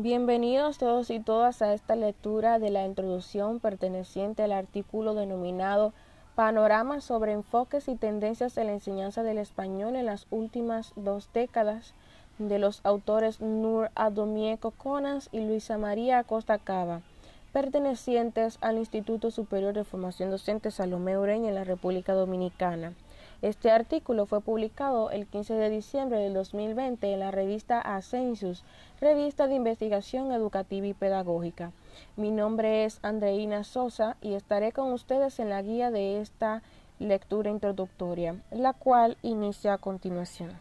Bienvenidos todos y todas a esta lectura de la introducción perteneciente al artículo denominado Panorama sobre enfoques y tendencias de la enseñanza del español en las últimas dos décadas de los autores Nur Adomie Conas y Luisa María Acosta Cava, pertenecientes al Instituto Superior de Formación Docente Salomé Ureña en la República Dominicana. Este artículo fue publicado el 15 de diciembre del 2020 en la revista Ascensus, revista de investigación educativa y pedagógica. Mi nombre es Andreina Sosa y estaré con ustedes en la guía de esta lectura introductoria, la cual inicia a continuación.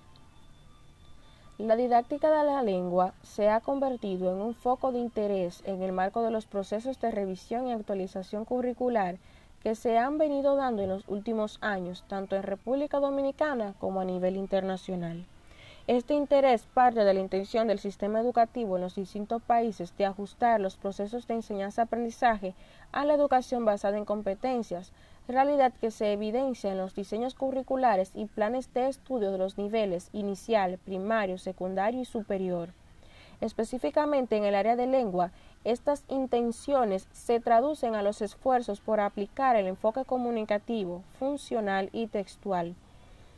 La didáctica de la lengua se ha convertido en un foco de interés en el marco de los procesos de revisión y actualización curricular que se han venido dando en los últimos años, tanto en República Dominicana como a nivel internacional. Este interés parte de la intención del sistema educativo en los distintos países de ajustar los procesos de enseñanza-aprendizaje a la educación basada en competencias, realidad que se evidencia en los diseños curriculares y planes de estudio de los niveles inicial, primario, secundario y superior. Específicamente en el área de lengua, estas intenciones se traducen a los esfuerzos por aplicar el enfoque comunicativo, funcional y textual.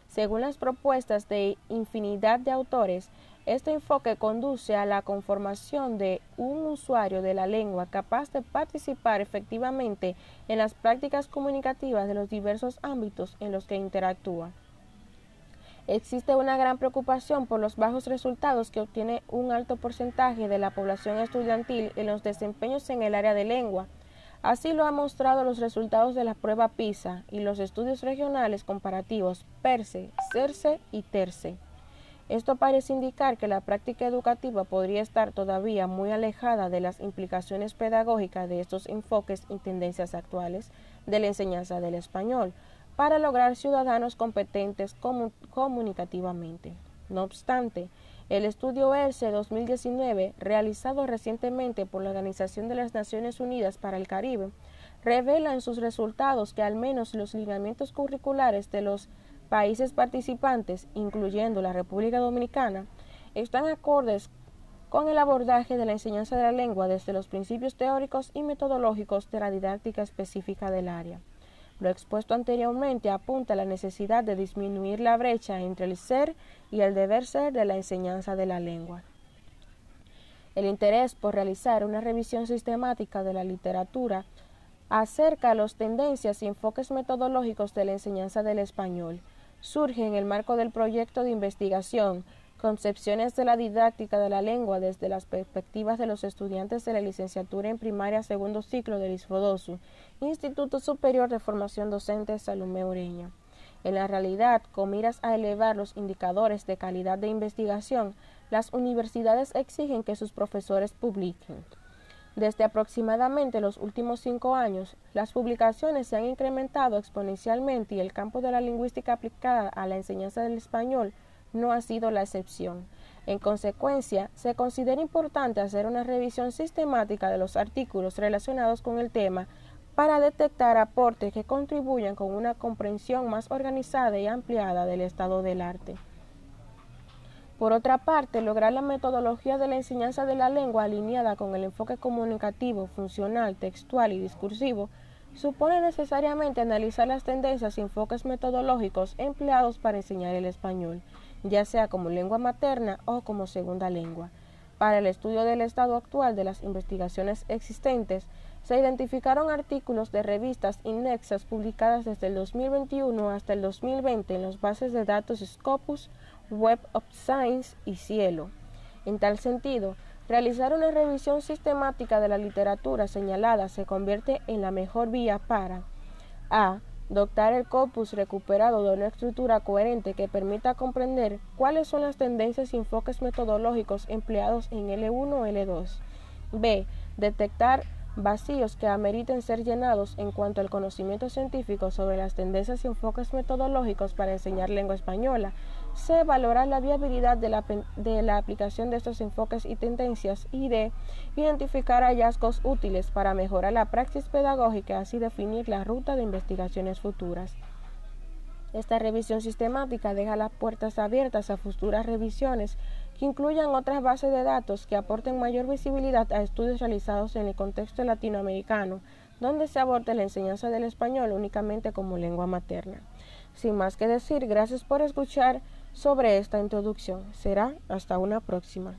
Según las propuestas de infinidad de autores, este enfoque conduce a la conformación de un usuario de la lengua capaz de participar efectivamente en las prácticas comunicativas de los diversos ámbitos en los que interactúa. Existe una gran preocupación por los bajos resultados que obtiene un alto porcentaje de la población estudiantil en los desempeños en el área de lengua. Así lo han mostrado los resultados de la prueba PISA y los estudios regionales comparativos PERSE, CERCE y TERCE. Esto parece indicar que la práctica educativa podría estar todavía muy alejada de las implicaciones pedagógicas de estos enfoques y tendencias actuales de la enseñanza del español, para lograr ciudadanos competentes comunicativamente. No obstante, el estudio ERCE 2019, realizado recientemente por la Organización de las Naciones Unidas para el Caribe, revela en sus resultados que al menos los lineamientos curriculares de los países participantes, incluyendo la República Dominicana, están acordes con el abordaje de la enseñanza de la lengua desde los principios teóricos y metodológicos de la didáctica específica del área. Lo expuesto anteriormente apunta a la necesidad de disminuir la brecha entre el ser y el deber ser de la enseñanza de la lengua. El interés por realizar una revisión sistemática de la literatura acerca las tendencias y enfoques metodológicos de la enseñanza del español surge en el marco del proyecto de investigación Concepciones de la didáctica de la lengua desde las perspectivas de los estudiantes de la licenciatura en primaria segundo ciclo del ISFODOSU, Instituto Superior de Formación Docente Salomé Ureña. En la realidad, con miras a elevar los indicadores de calidad de investigación, las universidades exigen que sus profesores publiquen. Desde aproximadamente los últimos cinco años, las publicaciones se han incrementado exponencialmente y el campo de la lingüística aplicada a la enseñanza del español no ha sido la excepción. En consecuencia, se considera importante hacer una revisión sistemática de los artículos relacionados con el tema para detectar aportes que contribuyan con una comprensión más organizada y ampliada del estado del arte. Por otra parte, lograr la metodología de la enseñanza de la lengua alineada con el enfoque comunicativo, funcional, textual y discursivo supone necesariamente analizar las tendencias y enfoques metodológicos empleados para enseñar el español ya sea como lengua materna o como segunda lengua. Para el estudio del estado actual de las investigaciones existentes, se identificaron artículos de revistas indexas publicadas desde el 2021 hasta el 2020 en las bases de datos Scopus, Web of Science y Cielo. En tal sentido, realizar una revisión sistemática de la literatura señalada se convierte en la mejor vía para a Dotar el corpus recuperado de una estructura coherente que permita comprender cuáles son las tendencias y enfoques metodológicos empleados en L1 o L2. B. Detectar vacíos que ameriten ser llenados en cuanto al conocimiento científico sobre las tendencias y enfoques metodológicos para enseñar lengua española. C. Valorar la viabilidad de la, de la aplicación de estos enfoques y tendencias. Y D. Identificar hallazgos útiles para mejorar la praxis pedagógica así definir la ruta de investigaciones futuras. Esta revisión sistemática deja las puertas abiertas a futuras revisiones que incluyan otras bases de datos que aporten mayor visibilidad a estudios realizados en el contexto latinoamericano, donde se aborda la enseñanza del español únicamente como lengua materna. Sin más que decir, gracias por escuchar sobre esta introducción. Será hasta una próxima.